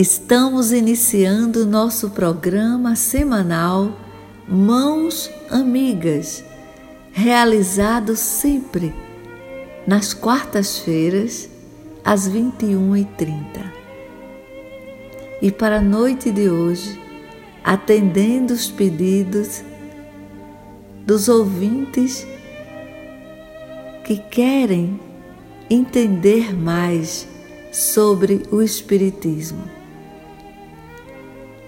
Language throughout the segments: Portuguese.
Estamos iniciando nosso programa semanal Mãos Amigas, realizado sempre nas quartas-feiras, às 21h30. E para a noite de hoje, atendendo os pedidos dos ouvintes que querem entender mais sobre o Espiritismo.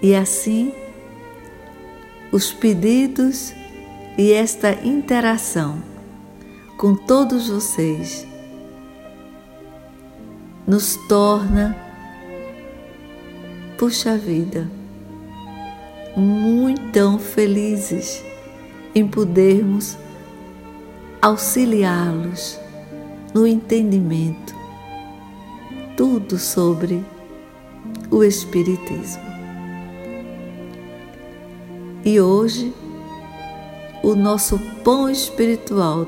E assim, os pedidos e esta interação com todos vocês nos torna, puxa vida, muito felizes em podermos auxiliá-los no entendimento tudo sobre o Espiritismo. E hoje, o nosso pão espiritual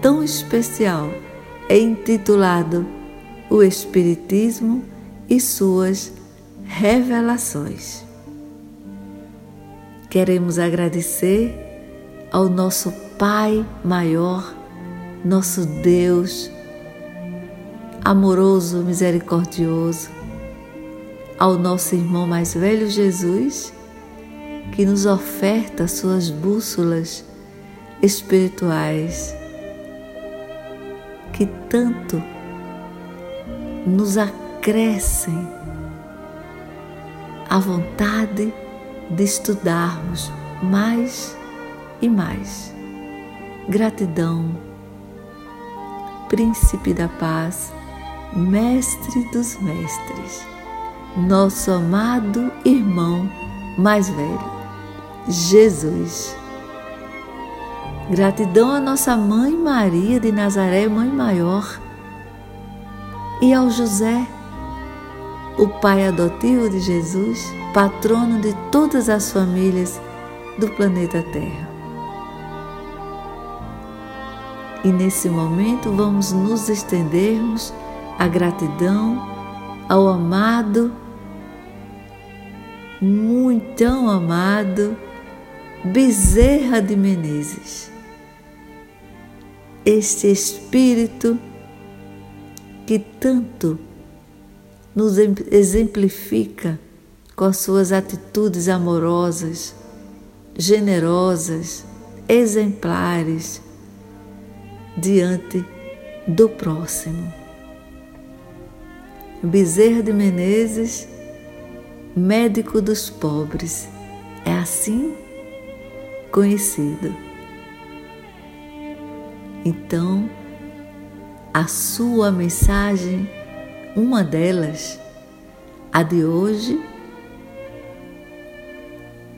tão especial é intitulado O Espiritismo e Suas Revelações. Queremos agradecer ao nosso Pai maior, nosso Deus amoroso, misericordioso, ao nosso irmão mais velho Jesus que nos oferta suas bússolas espirituais, que tanto nos acrescem a vontade de estudarmos mais e mais. Gratidão, Príncipe da Paz, Mestre dos Mestres, nosso amado irmão mais velho. Jesus. Gratidão à nossa mãe Maria de Nazaré, mãe maior, e ao José, o pai adotivo de Jesus, patrono de todas as famílias do planeta Terra. E nesse momento vamos nos estendermos a gratidão ao amado, muito amado, Bezerra de Menezes. Este espírito que tanto nos exemplifica com as suas atitudes amorosas, generosas, exemplares diante do próximo. Bezerra de Menezes, médico dos pobres, é assim conhecido. Então, a sua mensagem, uma delas, a de hoje,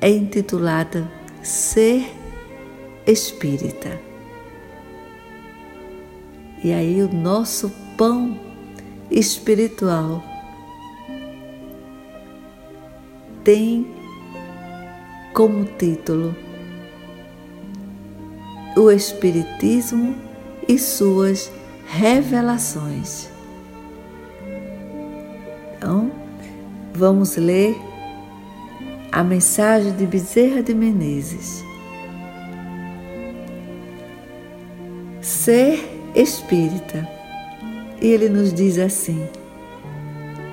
é intitulada Ser Espírita. E aí, o nosso pão espiritual tem como título o Espiritismo e suas revelações. Então, vamos ler a mensagem de Bezerra de Menezes. Ser espírita. E ele nos diz assim: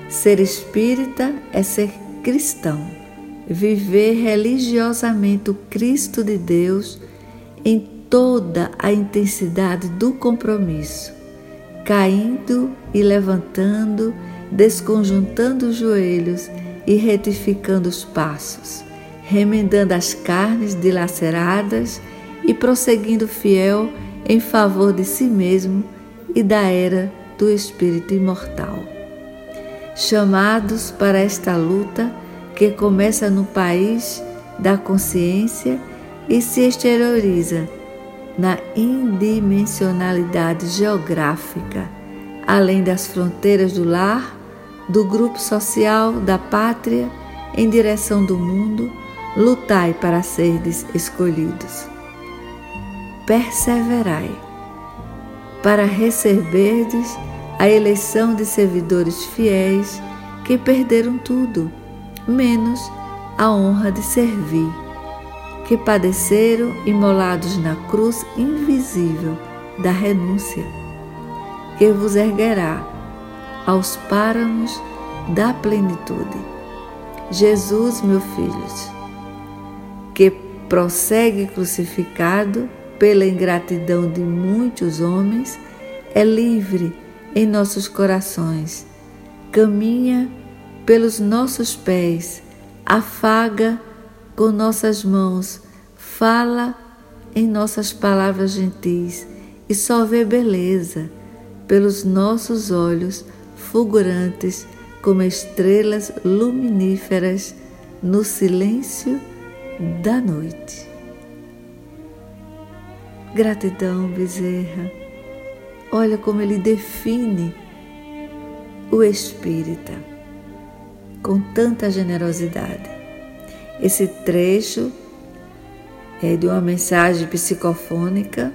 ser espírita é ser cristão, viver religiosamente o Cristo de Deus em toda a intensidade do compromisso, caindo e levantando, desconjuntando os joelhos e retificando os passos, remendando as carnes dilaceradas e prosseguindo fiel em favor de si mesmo e da era do espírito imortal. chamados para esta luta que começa no país da consciência e se exterioriza na indimensionalidade geográfica, além das fronteiras do lar, do grupo social, da pátria, em direção do mundo, lutai para serdes escolhidos. Perseverai para receberdes a eleição de servidores fiéis que perderam tudo, menos a honra de servir, que padeceram imolados na cruz invisível da renúncia, que vos erguerá aos páramos da plenitude. Jesus, meu filho, que prossegue crucificado pela ingratidão de muitos homens, é livre em nossos corações, caminha pelos nossos pés, afaga com nossas mãos, fala em nossas palavras gentis e só vê beleza pelos nossos olhos fulgurantes como estrelas luminíferas no silêncio da noite. Gratidão, Bezerra Olha como ele define o espírita com tanta generosidade. Esse trecho é de uma mensagem psicofônica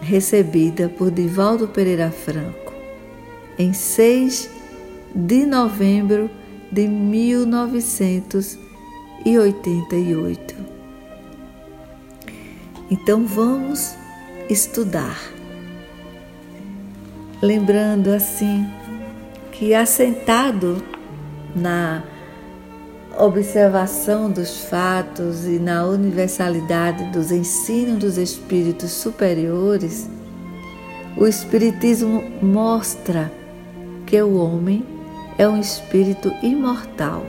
recebida por Divaldo Pereira Franco em 6 de novembro de 1988. Então vamos estudar lembrando assim que assentado na observação dos fatos e na universalidade dos ensinos dos espíritos superiores, o Espiritismo mostra que o homem é um espírito imortal,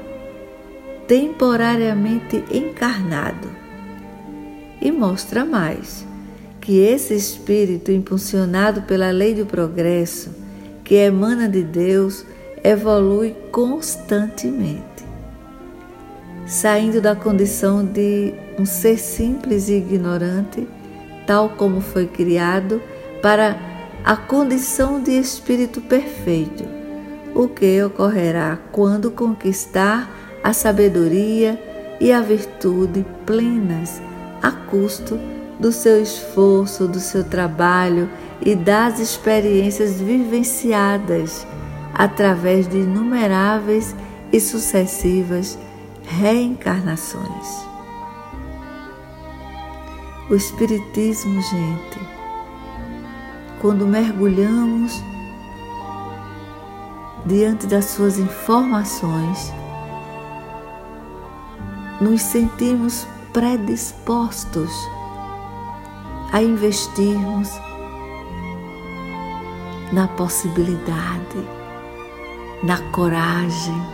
temporariamente encarnado. E mostra mais que esse espírito, impulsionado pela lei do progresso, que emana de Deus, evolui constantemente, saindo da condição de um ser simples e ignorante, tal como foi criado, para a condição de espírito perfeito, o que ocorrerá quando conquistar a sabedoria e a virtude plenas a custo do seu esforço, do seu trabalho e das experiências vivenciadas através de inumeráveis e sucessivas reencarnações. O Espiritismo, gente, quando mergulhamos diante das suas informações, nos sentimos predispostos a investirmos na possibilidade, na coragem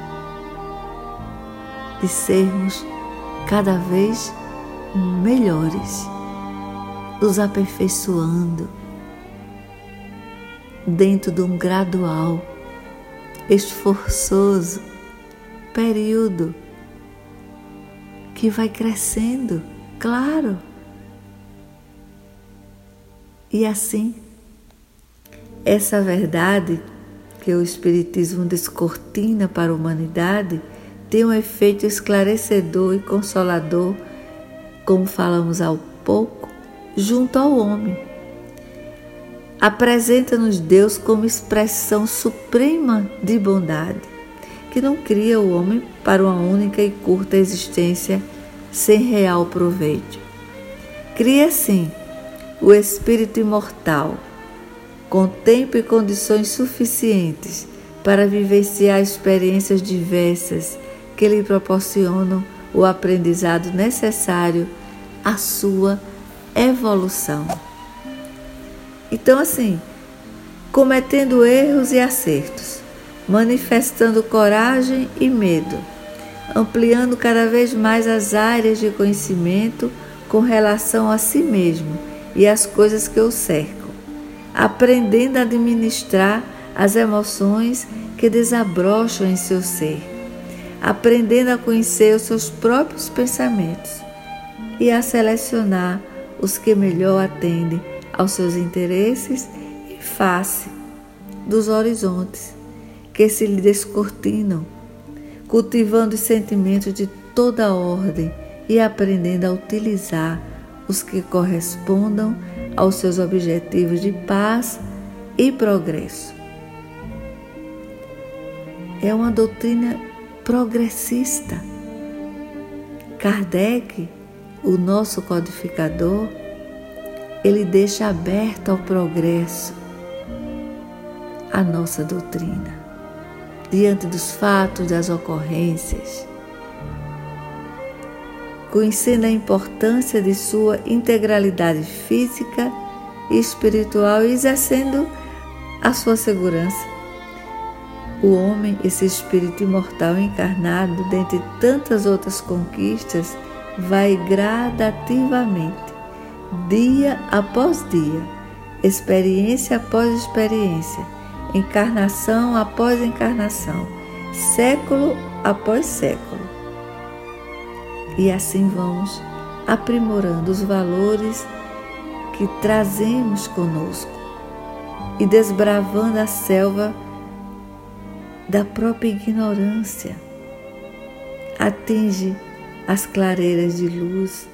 de sermos cada vez melhores, nos aperfeiçoando dentro de um gradual, esforçoso período que vai crescendo, claro. E assim, essa verdade que o Espiritismo descortina para a humanidade tem um efeito esclarecedor e consolador, como falamos há pouco, junto ao homem. Apresenta-nos Deus como expressão suprema de bondade, que não cria o homem para uma única e curta existência sem real proveito. Cria, sim, o espírito imortal, com tempo e condições suficientes para vivenciar experiências diversas que lhe proporcionam o aprendizado necessário à sua evolução. Então, assim, cometendo erros e acertos, manifestando coragem e medo, ampliando cada vez mais as áreas de conhecimento com relação a si mesmo e as coisas que o cercam, aprendendo a administrar as emoções que desabrocham em seu ser, aprendendo a conhecer os seus próprios pensamentos e a selecionar os que melhor atendem aos seus interesses em face dos horizontes que se lhe descortinam, cultivando os sentimentos de toda ordem e aprendendo a utilizar os que correspondam aos seus objetivos de paz e progresso. É uma doutrina progressista. Kardec, o nosso codificador, ele deixa aberto ao progresso a nossa doutrina, diante dos fatos, das ocorrências, conhecendo a importância de sua integralidade física e espiritual e exercendo a sua segurança. O homem, esse espírito imortal encarnado, dentre tantas outras conquistas, vai gradativamente, dia após dia, experiência após experiência, encarnação após encarnação, século após século. E assim vamos aprimorando os valores que trazemos conosco e desbravando a selva da própria ignorância. Atinge as clareiras de luz,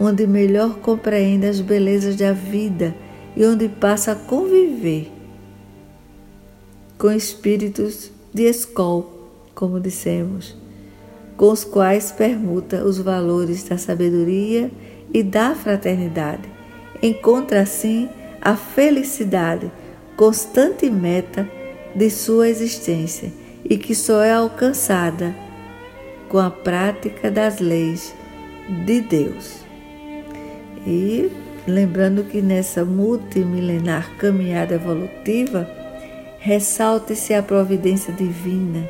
onde melhor compreende as belezas da vida e onde passa a conviver com espíritos de escola, como dissemos, com os quais permuta os valores da sabedoria e da fraternidade. Encontra assim a felicidade, constante meta de sua existência e que só é alcançada com a prática das leis de Deus. E lembrando que nessa multimilenar caminhada evolutiva, ressalte-se a providência divina.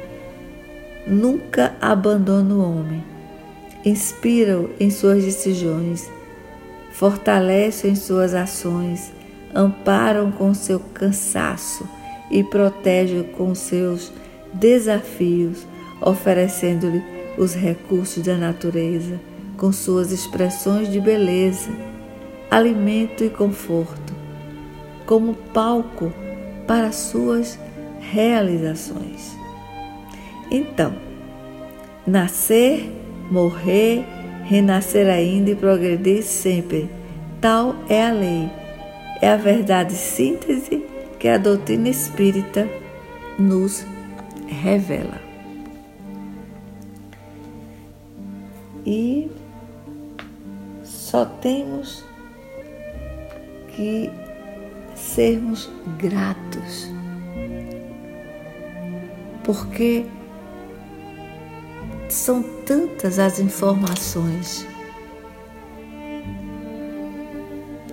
Nunca abandona o homem. Inspira-o em suas decisões, fortalece-o em suas ações, ampara-o com seu cansaço e protege-o com seus desafios, oferecendo-lhe os recursos da natureza com suas expressões de beleza, alimento e conforto, como palco para suas realizações. Então, nascer, morrer, renascer ainda e progredir sempre, tal é a lei, é a verdade síntese que a doutrina espírita nos revela. E só temos que sermos gratos, porque são tantas as informações,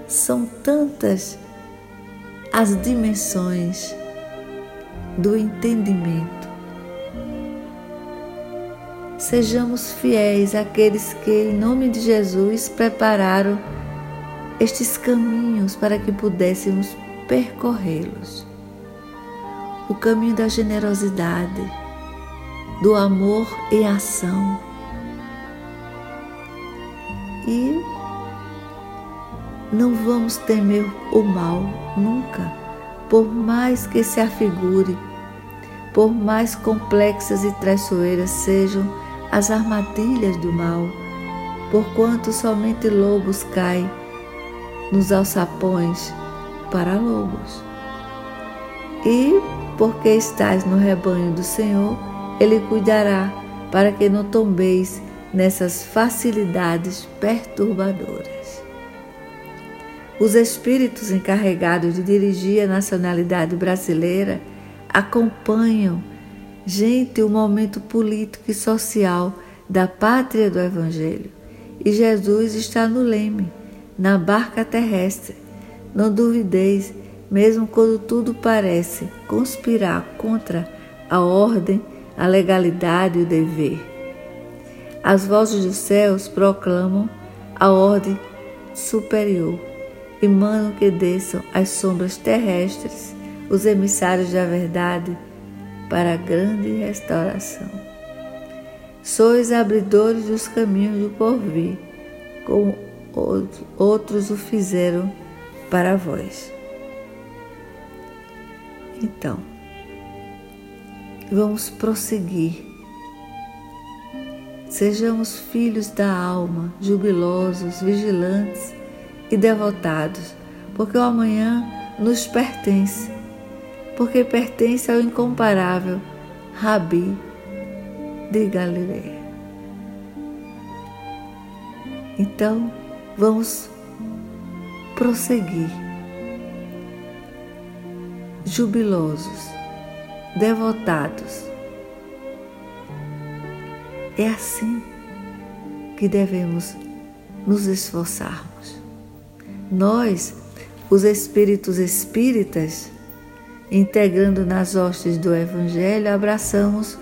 são tantas as dimensões do entendimento. Sejamos fiéis àqueles que, em nome de Jesus, prepararam estes caminhos para que pudéssemos percorrê-los. O caminho da generosidade, do amor em ação. E não vamos temer o mal nunca, por mais que se afigure, por mais complexas e traiçoeiras sejam as armadilhas do mal, porquanto somente lobos caem nos alçapões para lobos. E porque estás no rebanho do Senhor, Ele cuidará para que não tombeis nessas facilidades perturbadoras. Os espíritos encarregados de dirigir a nacionalidade brasileira acompanham gente o momento político e social da pátria do Evangelho. E Jesus está no leme na barca terrestre. Não duvideis, mesmo quando tudo parece conspirar contra a ordem, a legalidade e o dever. As vozes dos céus proclamam a ordem superior e que desçam as sombras terrestres, os emissários da verdade, para a grande restauração. Sois abridores dos caminhos do porvir, como outros o fizeram para vós. Então, vamos prosseguir. Sejamos filhos da alma, jubilosos, vigilantes e devotados, porque o amanhã nos pertence, porque pertence ao incomparável Rabi de Galileia. Então, vamos prosseguir jubilosos, devotados. É assim que devemos nos esforçarmos. Nós, os espíritos espíritas, integrando nas hostes do Evangelho, abraçamos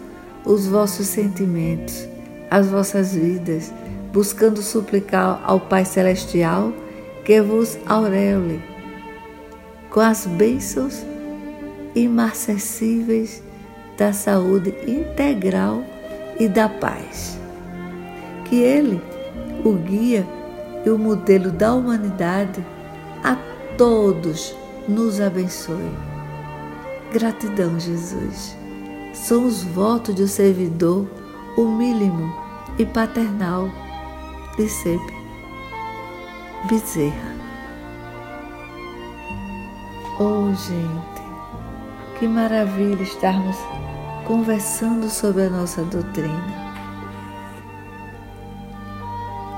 os vossos sentimentos, as vossas vidas, buscando suplicar ao Pai Celestial que vos aureole com as bênçãos imarcessíveis da saúde integral e da paz. Que Ele, o guia e o modelo da humanidade, a todos nos abençoe. Gratidão, Jesus. São os votos de um servidor humílimo e paternal de sempre. Bezerra. Oh, gente, que maravilha estarmos conversando sobre a nossa doutrina.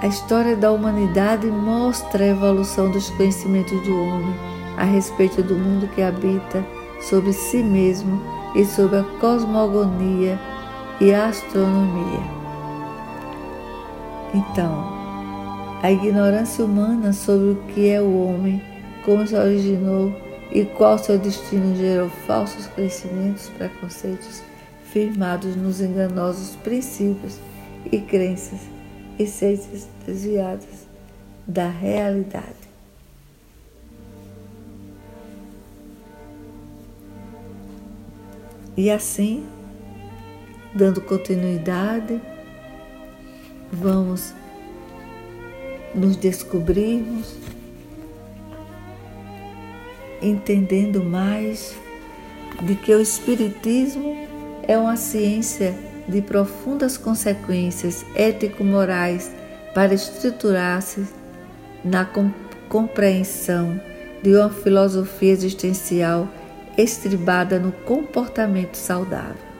A história da humanidade mostra a evolução dos conhecimentos do homem a respeito do mundo que habita, sobre si mesmo e sobre a cosmogonia e a astronomia. Então, a ignorância humana sobre o que é o homem, como se originou e qual seu destino gerou falsos crescimentos, preconceitos firmados nos enganosos princípios e crenças e seitas desviadas da realidade. E assim, dando continuidade, vamos nos descobrirmos entendendo mais de que o Espiritismo é uma ciência de profundas consequências ético-morais para estruturar-se na compreensão de uma filosofia existencial estribada no comportamento saudável.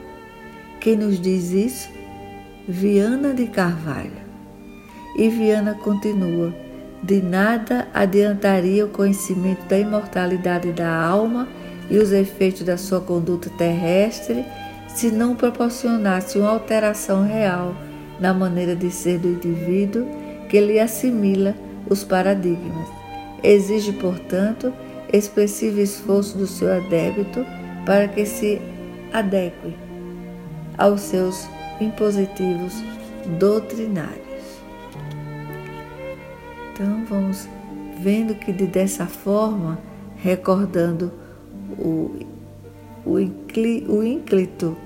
Quem nos diz isso? Viana de Carvalho. E Viana continua de nada adiantaria o conhecimento da imortalidade da alma e os efeitos da sua conduta terrestre se não proporcionasse uma alteração real na maneira de ser do indivíduo que lhe assimila os paradigmas. Exige, portanto, expressivo esforço do seu adébito para que se adeque aos seus impositivos doutrinários. Então vamos vendo que de dessa forma, recordando o, o, ínclito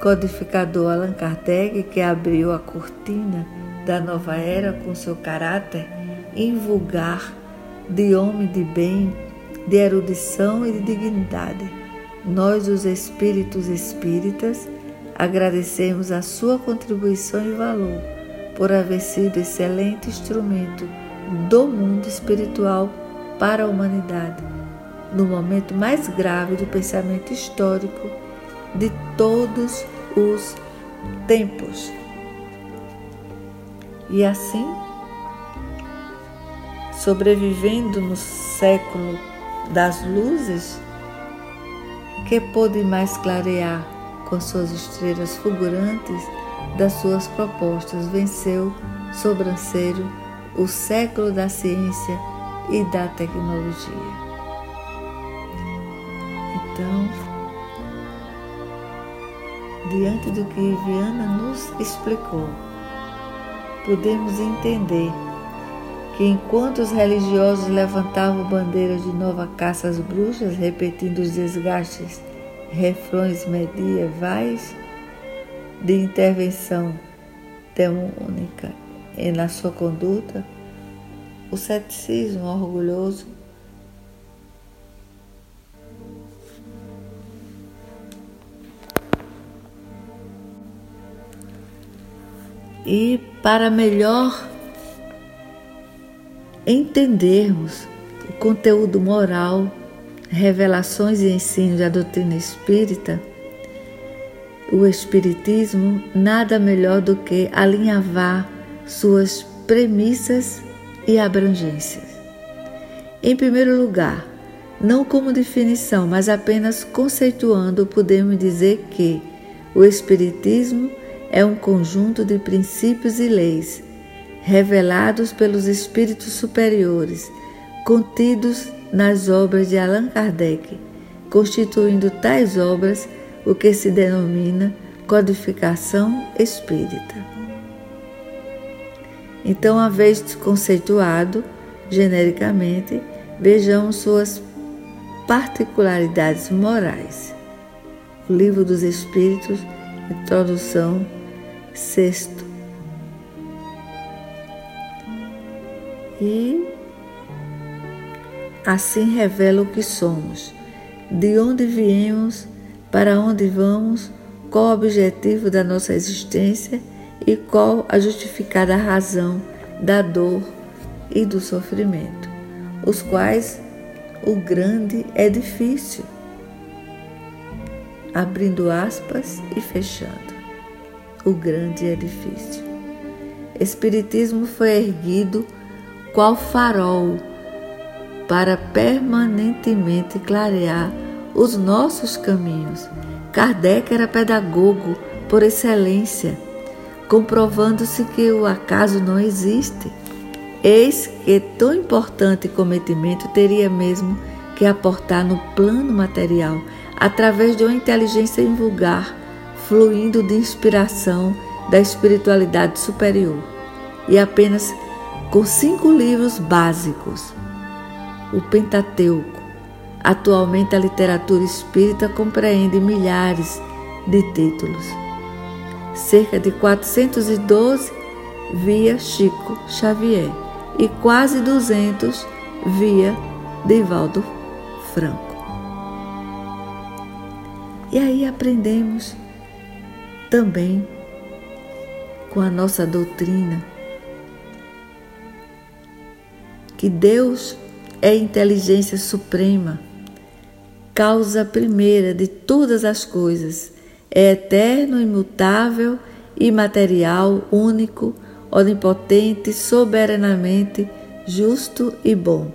codificador Allan Kardec, que abriu a cortina da nova era com seu caráter invulgar de homem de bem, de erudição e de dignidade. Nós, os espíritos espíritas, agradecemos a sua contribuição e valor por haver sido excelente instrumento do mundo espiritual para a humanidade, no momento mais grave do pensamento histórico de todos os tempos. E assim, sobrevivendo no século das luzes, que pôde mais clarear com suas estrelas fulgurantes das suas propostas venceu sobranceiro o século da ciência e da tecnologia. Então, diante do que Viana nos explicou, podemos entender que enquanto os religiosos levantavam bandeiras de nova caça às bruxas, repetindo os desgastes refrões medievais de intervenção demônica na sua conduta, o ceticismo orgulhoso e para melhor entendermos o conteúdo moral, revelações e ensinos da doutrina espírita, o Espiritismo nada melhor do que alinhavar suas premissas e abrangências. Em primeiro lugar, não como definição, mas apenas conceituando, podemos dizer que o Espiritismo é um conjunto de princípios e leis revelados pelos espíritos superiores, contidos nas obras de Allan Kardec, constituindo tais obras o que se denomina codificação espírita. Então, uma vez conceituado genericamente, vejamos suas particularidades morais. O Livro dos Espíritos, Introdução Sexto. E assim revela o que somos, de onde viemos, para onde vamos, qual o objetivo da nossa existência e qual a justificada razão da dor e do sofrimento, os quais o grande é difícil. Abrindo aspas e fechando o grande edifício. Espiritismo foi erguido qual farol para permanentemente clarear os nossos caminhos. Kardec era pedagogo por excelência, comprovando-se que o acaso não existe. Eis que tão importante cometimento teria mesmo que aportar no plano material, através de uma inteligência invulgar fluindo de inspiração da espiritualidade superior. E apenas com cinco livros básicos, o Pentateuco. Atualmente a literatura espírita compreende milhares de títulos. Cerca de 412 via Chico Xavier e quase 200 via Divaldo Franco. E aí aprendemos também com a nossa doutrina que Deus é inteligência suprema, causa primeira de todas as coisas, é eterno, imutável, imaterial, único, onipotente, soberanamente justo e bom.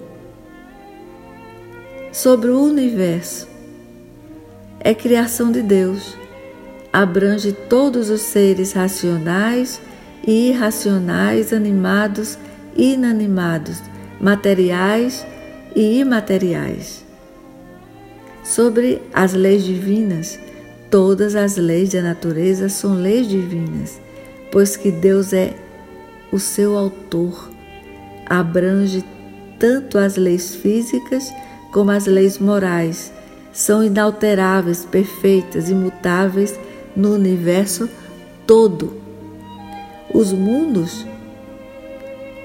Sobre o universo, é criação de Deus abrange todos os seres racionais e irracionais, animados e inanimados, materiais e imateriais. Sobre as leis divinas, todas as leis da natureza são leis divinas, pois que Deus é o seu autor. Abrange tanto as leis físicas como as leis morais. São inalteráveis, perfeitas, imutáveis no universo todo. Os mundos,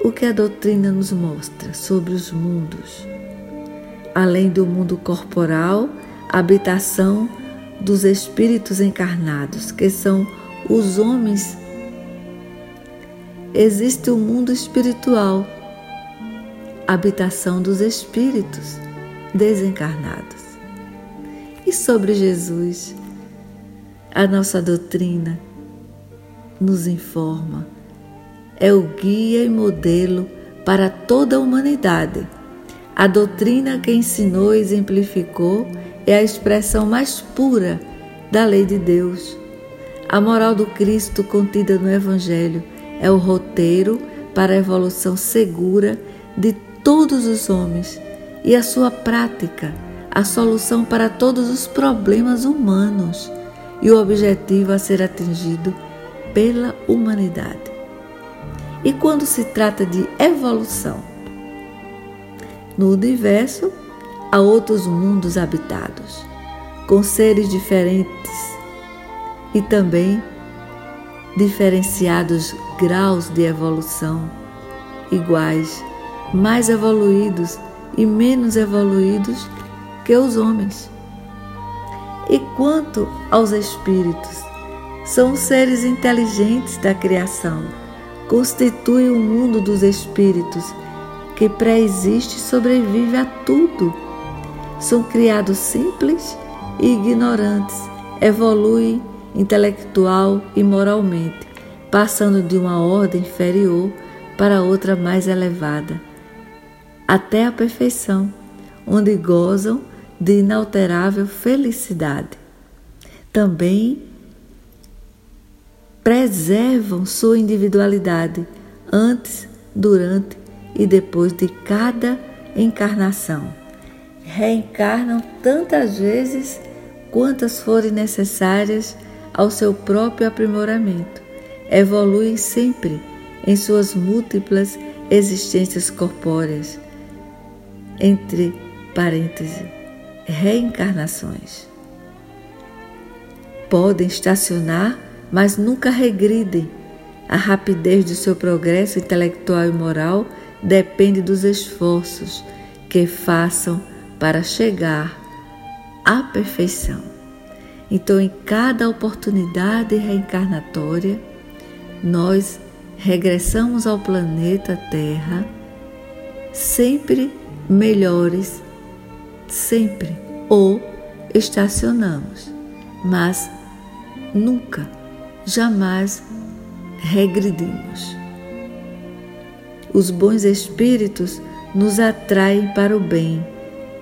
o que a doutrina nos mostra sobre os mundos? Além do mundo corporal, habitação dos espíritos encarnados, que são os homens. Existe o mundo espiritual, habitação dos espíritos desencarnados. E sobre Jesus, a nossa doutrina nos informa, é o guia e modelo para toda a humanidade. A doutrina que ensinou e exemplificou é a expressão mais pura da lei de Deus. A moral do Cristo contida no Evangelho é o roteiro para a evolução segura de todos os homens e a sua prática, a solução para todos os problemas humanos e o objetivo a ser atingido pela humanidade. E quando se trata de evolução, no universo há outros mundos habitados. com seres diferentes e também diferenciados graus de evolução iguais, mais evoluídos e menos evoluídos que os homens. E quanto aos espíritos, são seres inteligentes da criação, constituem o mundo dos espíritos que pré-existe e sobrevive a tudo. São criados simples e ignorantes, evoluem intelectual e moralmente, passando de uma ordem inferior para outra mais elevada, até a perfeição, onde gozam de inalterável felicidade. Também preservam sua individualidade antes, durante e depois de cada encarnação. Reencarnam tantas vezes quantas forem necessárias ao seu próprio aprimoramento. Evoluem sempre em suas múltiplas existências corpóreas, entre parênteses, reencarnações. Podem estacionar, mas nunca regridem. A rapidez do seu progresso intelectual e moral depende dos esforços que façam para chegar à perfeição. Então, em cada oportunidade reencarnatória, nós regressamos ao planeta Terra sempre melhores, sempre, ou estacionamos, mas nunca, jamais regredimos. Os bons espíritos nos atraem para o bem,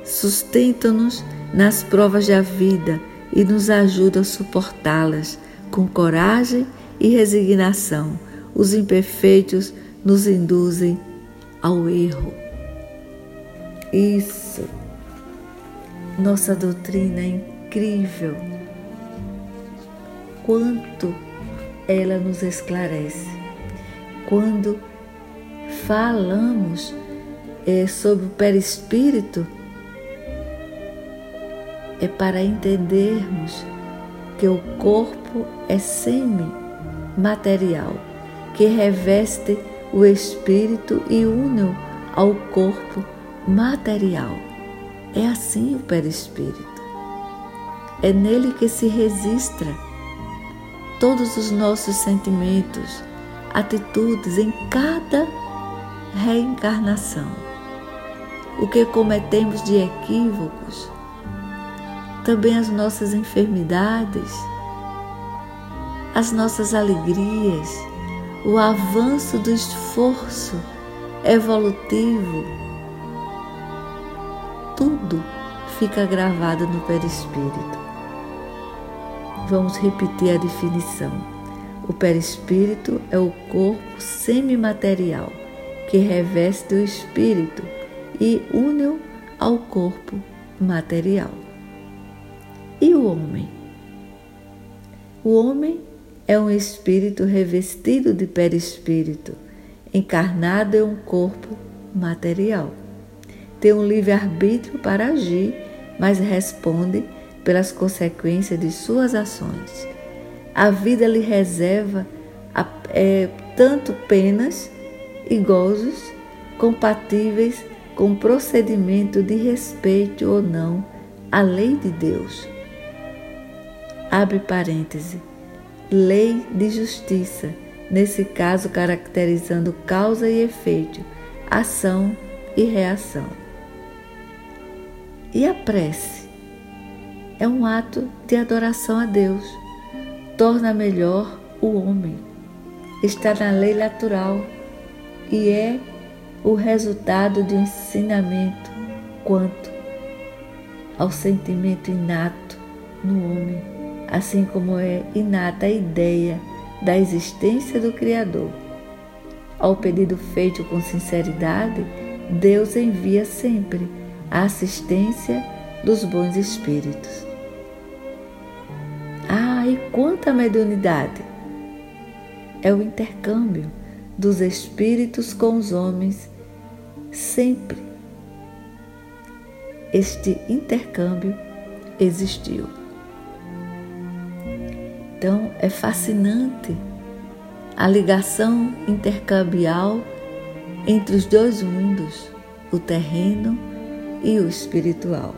sustentam-nos nas provas da vida e nos ajudam a suportá-las com coragem e resignação os imperfeitos nos induzem ao erro. Isso. Nossa doutrina é incrível. Quanto ela nos esclarece. Quando falamos é, sobre o perispírito, é para entendermos que o corpo é semi-material que reveste o espírito e une-o ao corpo material. É assim o perispírito. É nele que se registra todos os nossos sentimentos, atitudes em cada reencarnação. O que cometemos de equívocos, também as nossas enfermidades, as nossas alegrias, o avanço do esforço evolutivo, fica gravado no perispírito. Vamos repetir a definição. O perispírito é o corpo semimaterial que reveste o espírito e une-o ao corpo material. E o homem? O homem é um espírito revestido de perispírito, encarnado em um corpo material. Tem um livre-arbítrio para agir, mas responde pelas consequências de suas ações. A vida lhe reserva é, tanto penas e gozos compatíveis com procedimento de respeito ou não à lei de Deus. Abre parêntese lei de justiça, nesse caso caracterizando causa e efeito, ação e reação. E a prece é um ato de adoração a Deus, torna melhor o homem, está na lei natural e é o resultado de um ensinamento quanto ao sentimento inato no homem assim como é inata a ideia da existência do Criador. Ao pedido feito com sinceridade, Deus envia sempre a assistência dos bons espíritos. Ah, e quanta mediunidade! É o intercâmbio dos espíritos com os homens, sempre. Este intercâmbio existiu. Então é fascinante a ligação intercambial entre os dois mundos, o terreno e o espiritual.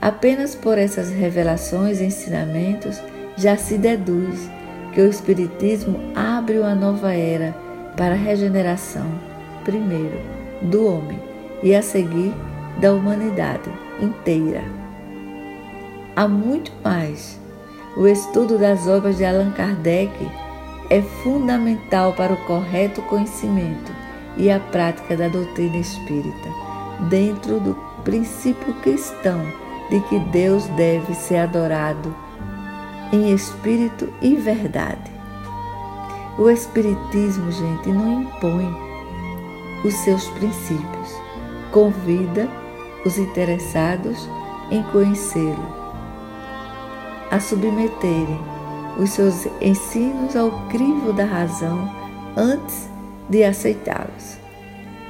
Apenas por essas revelações e ensinamentos já se deduz que o Espiritismo abre uma nova era para a regeneração, primeiro, do homem e a seguir da humanidade inteira. Há muito mais. O estudo das obras de Allan Kardec é fundamental para o correto conhecimento e a prática da doutrina espírita, dentro do princípio cristão de que Deus deve ser adorado em espírito e verdade. O Espiritismo, gente, não impõe os seus princípios, convida os interessados em conhecê-lo a submeterem os seus ensinos ao crivo da razão antes de aceitá-los.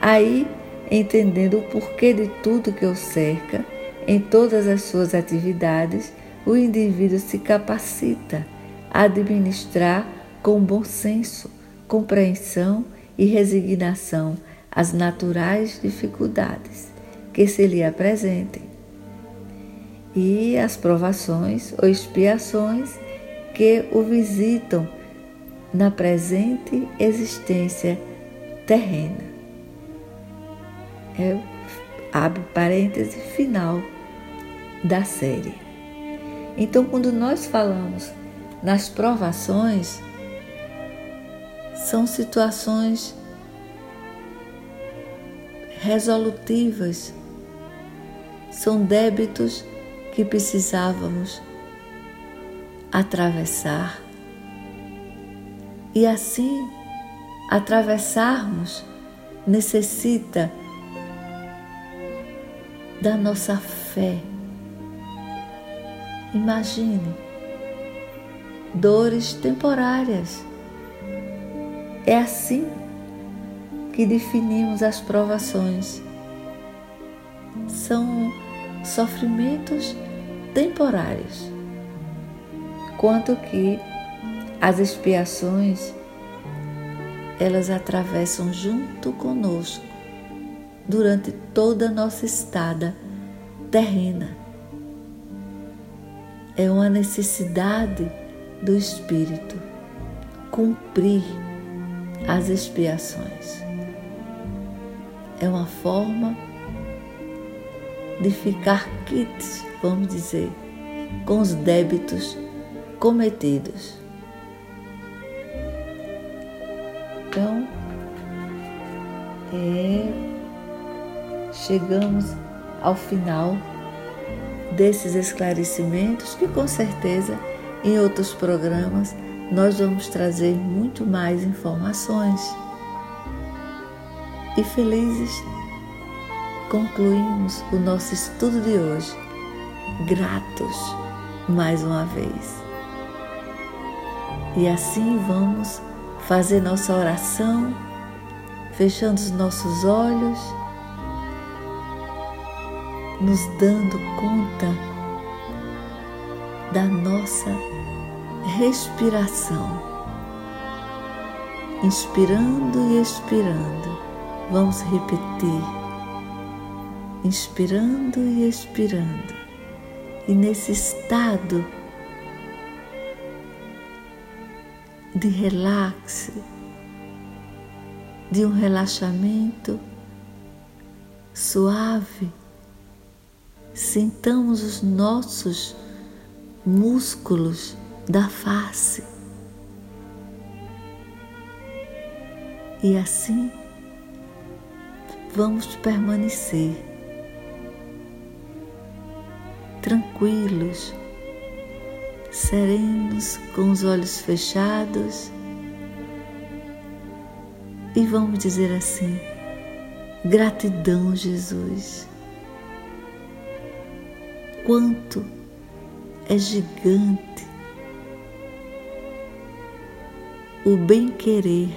Aí, entendendo o porquê de tudo que o cerca, em todas as suas atividades, o indivíduo se capacita a administrar com bom senso, compreensão e resignação as naturais dificuldades que se lhe apresentem e as provações ou expiações que o visitam na presente existência terrena. É, abre parêntese final da série. Então, quando nós falamos nas provações, são situações resolutivas, são débitos que precisávamos atravessar. E assim, atravessarmos necessita da nossa fé. Imagine dores temporárias. É assim que definimos as provações. São sofrimentos temporários, quanto que as expiações elas atravessam junto conosco durante toda a nossa estada terrena. É uma necessidade do Espírito cumprir as expiações. É uma forma de ficar quites, vamos dizer, com os débitos cometidos. Então, é, chegamos ao final desses esclarecimentos que com certeza em outros programas nós vamos trazer muito mais informações. E felizes concluímos o nosso estudo de hoje, gratos mais uma vez. E assim vamos fazer nossa oração, fechando os nossos olhos, nos dando conta da nossa respiração. Inspirando e expirando, vamos repetir, inspirando e expirando, e nesse estado de relaxe, de um relaxamento suave, sintamos os nossos músculos da face. E assim vamos permanecer tranquilos serenos, com os olhos fechados, e vamos dizer assim: gratidão, Jesus. Quanto é gigante o bem-querer,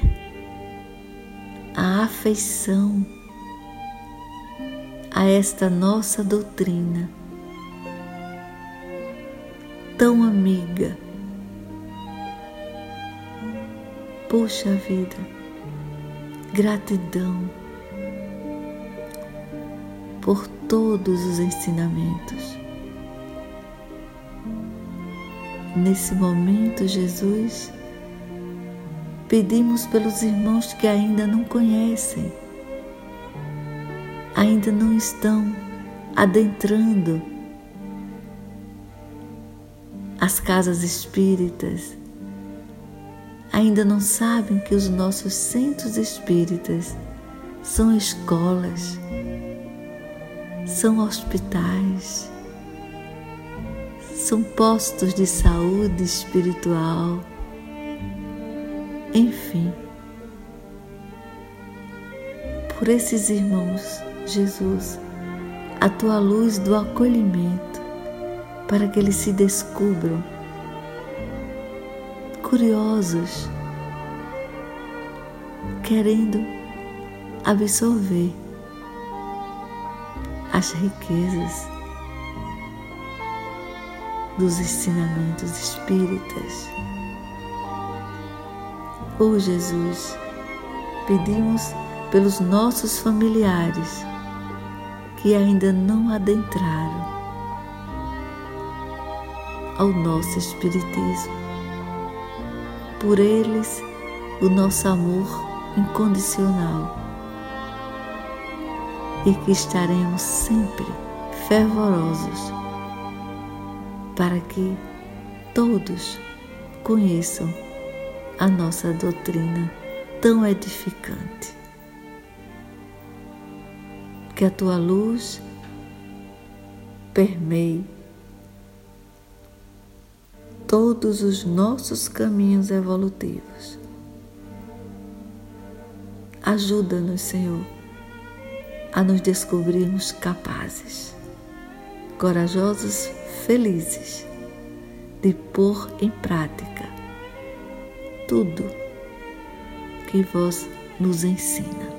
a afeição a esta nossa doutrina tão amiga. Poxa vida, gratidão por todos os ensinamentos. Nesse momento, Jesus, pedimos pelos irmãos que ainda não conhecem, ainda não estão adentrando as casas espíritas, ainda não sabem que os nossos centros espíritas são escolas, são hospitais, são postos de saúde espiritual, enfim. Por esses irmãos, Jesus, a tua luz do acolhimento, para que eles se descubram curiosos, querendo absorver as riquezas dos ensinamentos espíritas. Oh Jesus, pedimos pelos nossos familiares que ainda não adentraram ao nosso Espiritismo. Por eles, o nosso amor incondicional e que estaremos sempre fervorosos para que todos conheçam a nossa doutrina tão edificante. Que a tua luz permeie todos os nossos caminhos evolutivos. Ajuda-nos, Senhor a nos descobrirmos capazes, corajosos, felizes de pôr em prática tudo que vós nos ensina.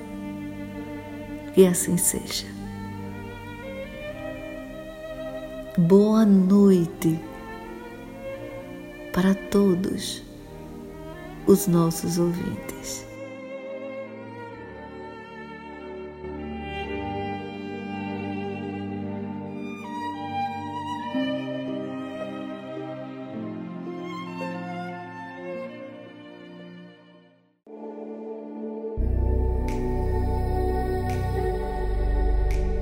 Que assim seja. Boa noite para todos os nossos ouvintes.